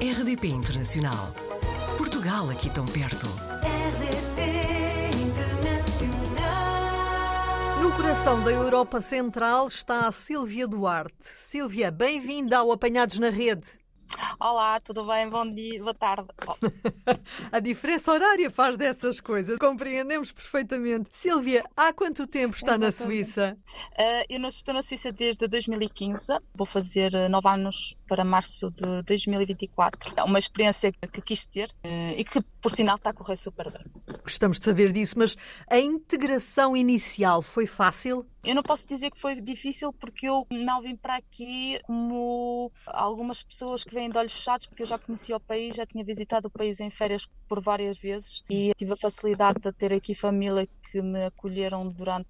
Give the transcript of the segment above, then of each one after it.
RDP Internacional. Portugal aqui tão perto. RDP Internacional. No coração da Europa Central está a Sílvia Duarte. Sílvia, bem-vinda ao Apanhados na Rede. Olá, tudo bem? Bom dia, boa tarde. Oh, A diferença horária faz dessas coisas, compreendemos perfeitamente. Sílvia, há quanto tempo está na. Suíça? eh, eu não- estou na Suíça desde 2015, vou fazer eh, nove anos para março de 2024. É uma experiência que quis ter eh, e que, por sinal, está a correr super bem. Gostamos de saber disso, mas a integração inicial foi fácil? Eu não posso dizer que foi difícil porque eu não vim para aqui como algumas pessoas que vêm de olhos fechados, porque eu já conhecia o país, já tinha visitado o país em férias por várias vezes e tive a facilidade de ter aqui família que me acolheram durante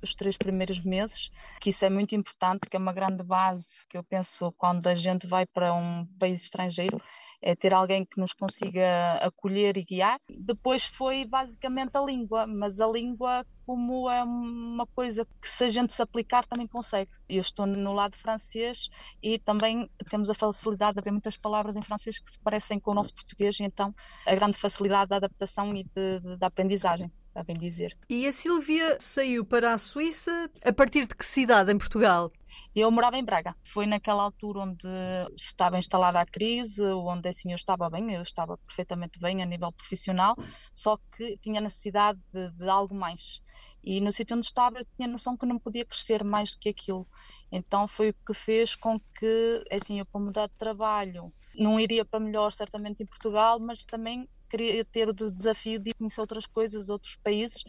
os três primeiros meses, que isso é muito importante, que é uma grande base que eu penso quando a gente vai para um país estrangeiro, é ter alguém que nos consiga acolher e guiar. Depois foi basicamente a língua, mas a língua como é uma coisa que se a gente se aplicar também consegue. Eu estou no lado francês e também temos a facilidade de haver muitas palavras em francês que se parecem com o nosso português e então a grande facilidade da adaptação e de, de- da aprendizagem, a bem dizer. E a Sílvia saiu para a Suíça a partir de que cidade em Portugal? Eu morava em Braga. Foi naquela altura onde estava instalada a crise, onde assim eu estava bem, eu estava perfeitamente bem a nível profissional, só que tinha necessidade de, de algo mais. E no sítio onde estava eu tinha noção que não podia crescer mais do que aquilo. Então foi o que fez com que, assim, eu para mudar de trabalho, não iria para melhor certamente em Portugal, mas também queria ter o desafio de conhecer outras coisas, outros países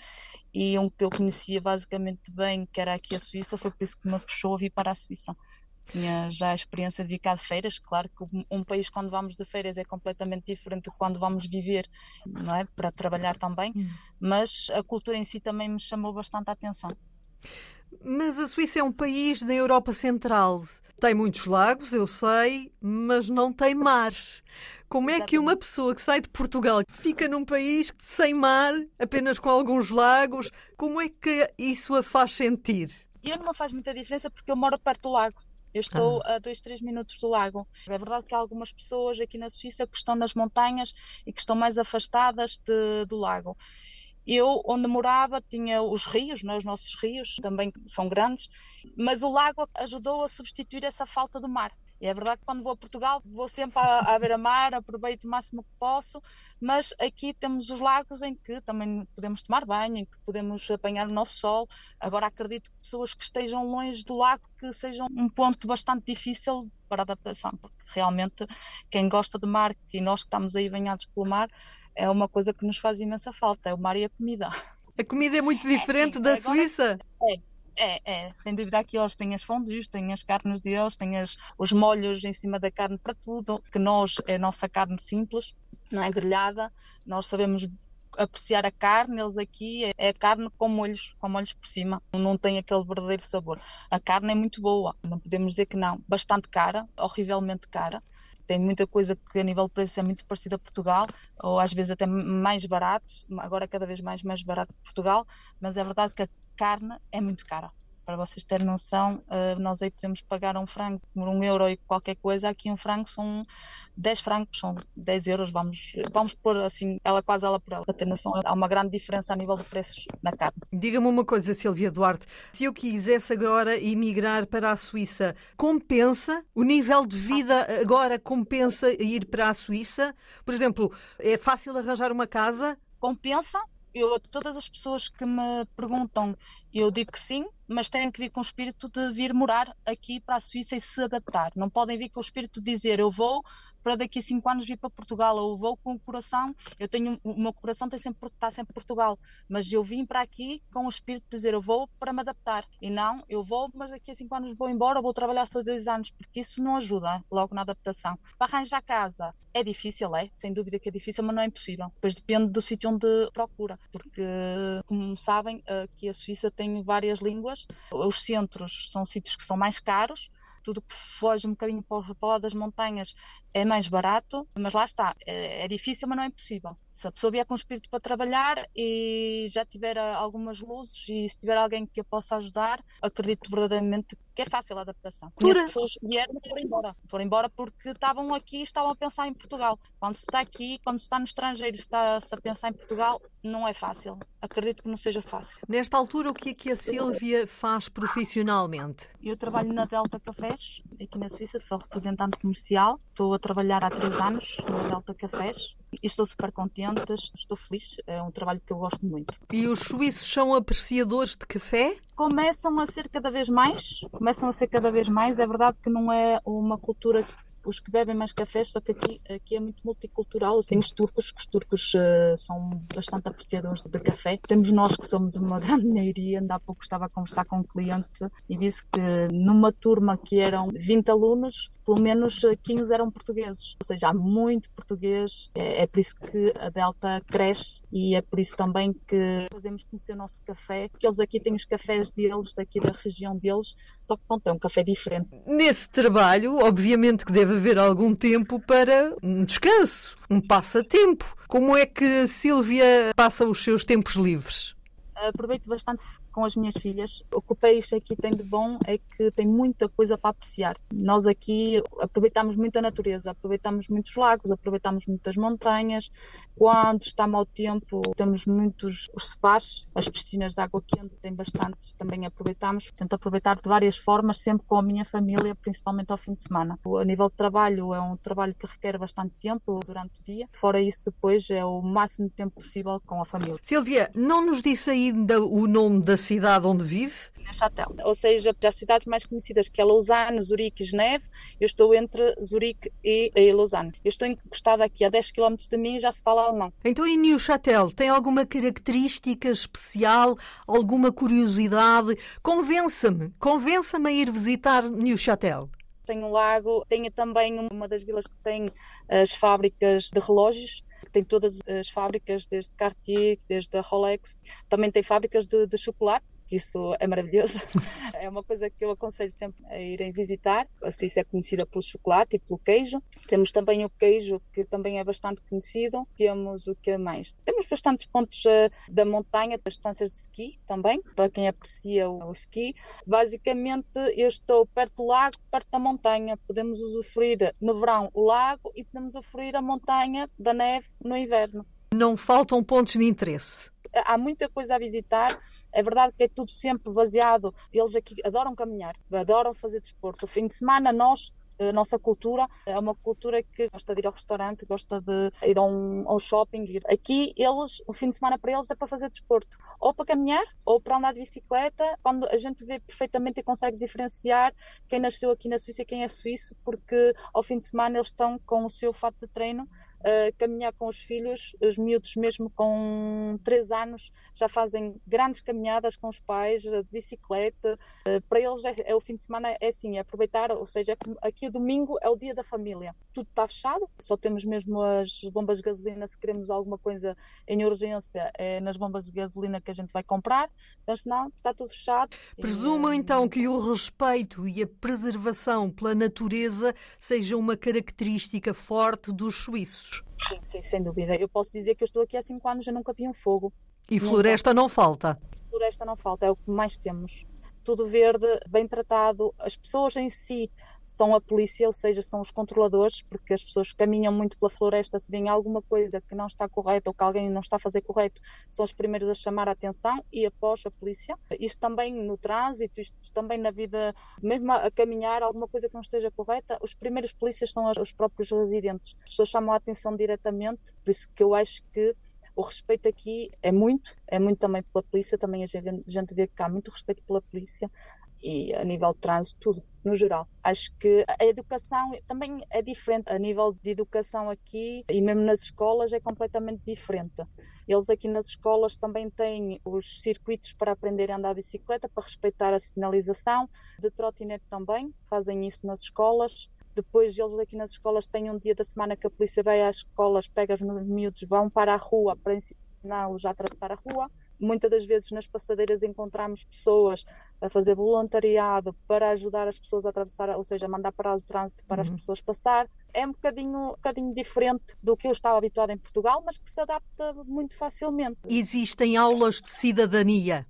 e um que eu conhecia basicamente bem, que era aqui a Suíça, foi por isso que me puxou a vir para a Suíça. Tinha já a experiência de vir cá de férias, claro que um- país quando vamos de férias é completamente diferente de quando vamos viver, não é? Para trabalhar também, mas a cultura em si também me chamou bastante a atenção. Mas a Suíça é um país da Europa Central. Tem muitos lagos, eu sei, mas não tem mar. Como é que uma pessoa que sai de Portugal fica num país sem mar, apenas com alguns lagos, como é que isso a faz sentir? E não me faz muita diferença porque eu moro perto do lago. Eu estou a 2, 3 minutos do lago. É verdade que há algumas pessoas aqui na Suíça que estão nas montanhas e que estão mais afastadas de- do lago. Eu, onde morava, tinha os rios, não é? os nossos rios também são grandes, mas o lago ajudou a substituir essa falta do mar. E é verdade que quando vou a Portugal vou sempre à, à beira-mar, aproveito o máximo que posso, mas aqui temos os lagos em que também podemos tomar banho, em que podemos apanhar o nosso sol. Agora acredito que pessoas que estejam longe do lago que sejam um ponto bastante difícil para adaptação, porque realmente quem gosta de mar e nós que estamos aí banhados pelo mar é uma coisa que nos faz imensa falta, é o mar e a comida. A comida é muito diferente sim, da agora- Suíça. É, é, sem dúvida aqui eles têm as fondues, têm as carnes deles, têm as- os molhos em cima da carne para tudo, que nós é a nossa carne simples, não é grelhada, nós sabemos apreciar a carne, eles aqui é, é carne com molhos, com molhos por cima, não tem aquele verdadeiro sabor. A carne é muito boa, não podemos dizer que não, bastante cara, horrivelmente cara. Tem muita coisa que a nível de preço é muito parecida a Portugal, ou às vezes até mais barato, agora cada vez mais mais barato que Portugal, mas é verdade que a carne é muito cara. Para vocês terem noção, eh, nós aí podemos pagar um frango por um euro e qualquer coisa, aqui um frango são 10 francos, são 10 euros, vamos, vamos pôr assim, ela quase ela por ela, para ter noção, há uma grande diferença a nível de preços na carne. Diga-me uma coisa, Silvia Duarte. Se eu quisesse agora emigrar para a Suíça, compensa? O nível de vida agora compensa ir para a Suíça? Por exemplo, é fácil arranjar uma casa? Compensa? Eu, todas as pessoas que me perguntam, eu digo que sim, mas têm que vir com o espírito de vir morar aqui para a Suíça e se adaptar. Não podem vir com o espírito de dizer eu vou para daqui a cinco anos vir para Portugal ou vou com o coração. Eu tenho o meu coração tem sempre está sempre em Portugal, mas eu vim para aqui com o espírito de dizer eu vou para me adaptar e não eu vou, mas daqui a cinco anos vou embora, vou trabalhar só dois anos porque isso não ajuda logo na adaptação. Para arranjar casa é difícil, é sem dúvida que é difícil, mas não é impossível. Depois depende do sítio onde procura, porque como sabem aqui a Suíça tem várias línguas. Os centros são sítios que são mais caros, tudo que foge um bocadinho para o das montanhas é mais barato, mas lá está, é, é difícil, mas não é impossível. Se a pessoa vier com espírito para trabalhar e já tiver ah, algumas luzes e se tiver alguém que a possa ajudar, acredito verdadeiramente que é fácil a adaptação. Conheço pessoas vieram e foram embora. Foram embora porque estavam aqui e estavam a pensar em Portugal. Quando se está aqui, quando se está no estrangeiro e está-se a pensar em Portugal, não é fácil. Acredito que não seja fácil. Nesta altura, o que é que a Sílvia faz profissionalmente? Eu trabalho na Delta Cafés, aqui na Suíça, sou representante comercial. Estou a trabalhar há três anos na Delta Cafés e estou super contente, estou feliz. É um trabalho que eu gosto muito. E os suíços são apreciadores de café? Começam a ser cada vez mais, começam a ser cada vez mais. É verdade que não é uma cultura os que bebem mais café, só que aqui, aqui é muito multicultural. Tem os turcos, que os turcos uh, são bastante apreciadores de café. Temos nós que somos uma grande maioria. Ainda há pouco estava a conversar com um cliente e disse que numa turma que eram 20 alunos, pelo menos 15 eram portugueses. Ou seja, há muito português. É, é por isso que a Delta cresce e é por isso também que fazemos conhecer o nosso café, porque eles aqui têm os cafés deles, daqui da região deles, só que pronto, é um café diferente. Nesse trabalho, obviamente que deve haver algum tempo para um descanso, um passatempo. Como é que a Sílvia passa os seus tempos livres? Aproveito bastante com as minhas filhas. O que o país aqui tem de bom é que tem muita coisa para apreciar. Nós aqui aproveitamos muito a natureza, aproveitamos muitos lagos, aproveitamos muitas montanhas. Quando está mau tempo, temos muitos os spas, as piscinas de água quente, tem bastantes, também aproveitamos. Tento aproveitar de várias formas, sempre com a minha família, principalmente ao fim de semana. A nível de trabalho, é um trabalho que requer bastante tempo durante o dia. Fora isso, depois é o máximo de tempo possível com a família. Silvia, não nos disse ainda o nome da cidade onde vive? Neuchâtel. Ou seja, as cidades mais conhecidas que é Lausanne, Zurique e Geneve, eu estou entre Zurique e, e Lausanne. Eu estou encostada aqui a 10 km de mim e já se fala alemão. Então, em Neuchâtel, tem alguma característica especial, alguma curiosidade? Convença-me, convença-me a ir visitar Neuchâtel tem um lago, tem também uma das vilas que tem as fábricas de relógios, tem todas as fábricas, desde Cartier, desde a Rolex, também tem fábricas de, de chocolate que isso é maravilhoso. É uma coisa que eu aconselho sempre a irem visitar. A Suíça é conhecida pelo chocolate e pelo queijo. Temos também o queijo, que também é bastante conhecido. Temos o que mais? Temos bastantes pontos uh, da montanha, das estâncias de ski também, para quem aprecia o, o ski. Basicamente, eu estou perto do lago, perto da montanha. Podemos usufruir no verão o lago e podemos usufruir a montanha da neve no inverno. Não faltam pontos de interesse há muita coisa a visitar. É verdade que é tudo sempre baseado. Eles aqui adoram caminhar, adoram fazer desporto. O fim de semana nós a nossa cultura é uma cultura que gosta de ir ao restaurante, gosta de ir ao, ao shopping. Ir. Aqui, eles, o fim de semana para eles é para fazer desporto, ou para caminhar, ou para andar de bicicleta. Quando a gente vê perfeitamente e consegue diferenciar quem nasceu aqui na Suíça e quem é suíço, porque ao fim de semana eles estão com o seu fato de treino a caminhar com os filhos, os miúdos mesmo com 3 anos já fazem grandes caminhadas com os pais, de bicicleta. Para eles é, é o fim de semana é assim, é aproveitar, ou seja, é aqui o domingo é o dia da família. Tudo está fechado, só temos mesmo as bombas de gasolina se queremos alguma coisa em urgência, é nas bombas de gasolina que a gente vai comprar, mas não, está tudo fechado. Presumo então que o respeito e a preservação pela natureza seja uma característica forte dos suíços. Sim, sim, sem dúvida. Eu posso dizer que eu estou aqui há cinco anos e nunca vi um fogo. E floresta não falta? Floresta não falta, é o que mais temos tudo verde, bem tratado. As pessoas em si são a polícia, ou seja, são os controladores, porque as pessoas caminham muito pela floresta, se vêem alguma coisa que não está correta ou que alguém não está a fazer correto, são os primeiros a chamar a atenção e após a polícia. Isto também no trânsito, isto também na vida, mesmo a caminhar, alguma coisa que não esteja correta, os primeiros polícias são os próprios residentes. As pessoas chamam a atenção diretamente, por isso que eu acho que o respeito aqui é muito, é muito também pela polícia, também a gente vê que há muito respeito pela polícia e a nível de trânsito, tudo, no geral. Acho que a educação também é diferente. A nível de educação aqui e mesmo nas escolas é completamente diferente. Eles aqui nas escolas também têm os circuitos para aprender a andar de bicicleta, para respeitar a sinalização, de trotinete também, fazem isso nas escolas. Depois eles aqui nas escolas têm um dia da semana que a polícia vai às escolas, pega os miúdos, vão para a rua para ensiná-los a atravessar a rua. Muitas das vezes nas passadeiras encontramos pessoas a fazer voluntariado para ajudar as pessoas a atravessar, ou seja, mandar parar o trânsito para uhum. as pessoas passar. É um bocadinho, um bocadinho diferente do que eu estava habituada em Portugal, mas que se adapta muito facilmente. Existem aulas de cidadania?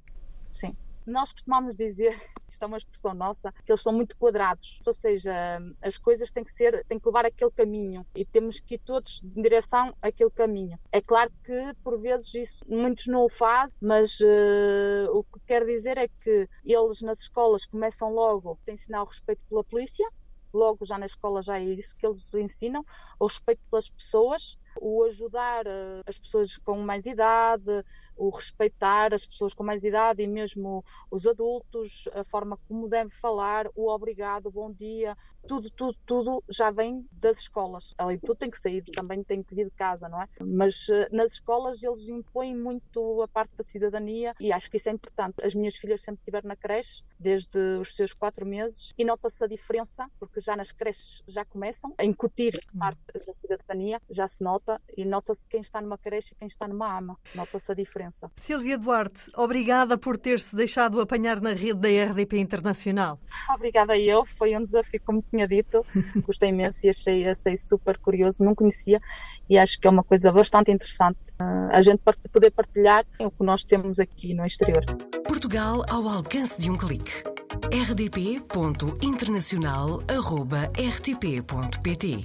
Sim. Nós costumamos dizer isto é uma expressão nossa, que eles são muito quadrados. Ou seja, as coisas têm que ser, têm que levar aquele caminho e temos que ir todos em direção àquele caminho. É claro que por vezes isso muitos não o fazem, mas uh, o que quer dizer é que eles nas escolas começam logo a ensinar o respeito pela polícia, logo já na escola já é isso que eles ensinam, o respeito pelas pessoas, o ajudar uh, as pessoas com mais idade, o respeitar as pessoas com mais idade e mesmo os adultos, a forma como deve falar, o obrigado, o bom dia, tudo, tudo, tudo já vem das escolas. Além de tudo, tem que sair, também tem que vir de casa, não é? Mas uh, nas escolas eles impõem muito a parte da cidadania e acho que isso é importante. As minhas filhas sempre estiveram na creche, desde os seus quatro meses, e nota-se a diferença, porque já nas creches já começam a incutir hum. parte da cidadania, já se nota, e nota-se quem está numa creche e quem está numa ama, nota-se a diferença. Silvia Duarte, obrigada por ter-se deixado apanhar na rede da RDP Internacional. Obrigada eu, foi um desafio, como tinha dito, gostei imenso e achei, achei super curioso, não conhecia e acho que é uma coisa bastante interessante uh, a gente poder partilhar o que nós temos aqui no exterior. Portugal ao alcance de um clique. rdp.internacional.rtp.pt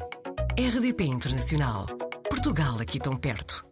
RDP Internacional. Portugal aqui tão perto.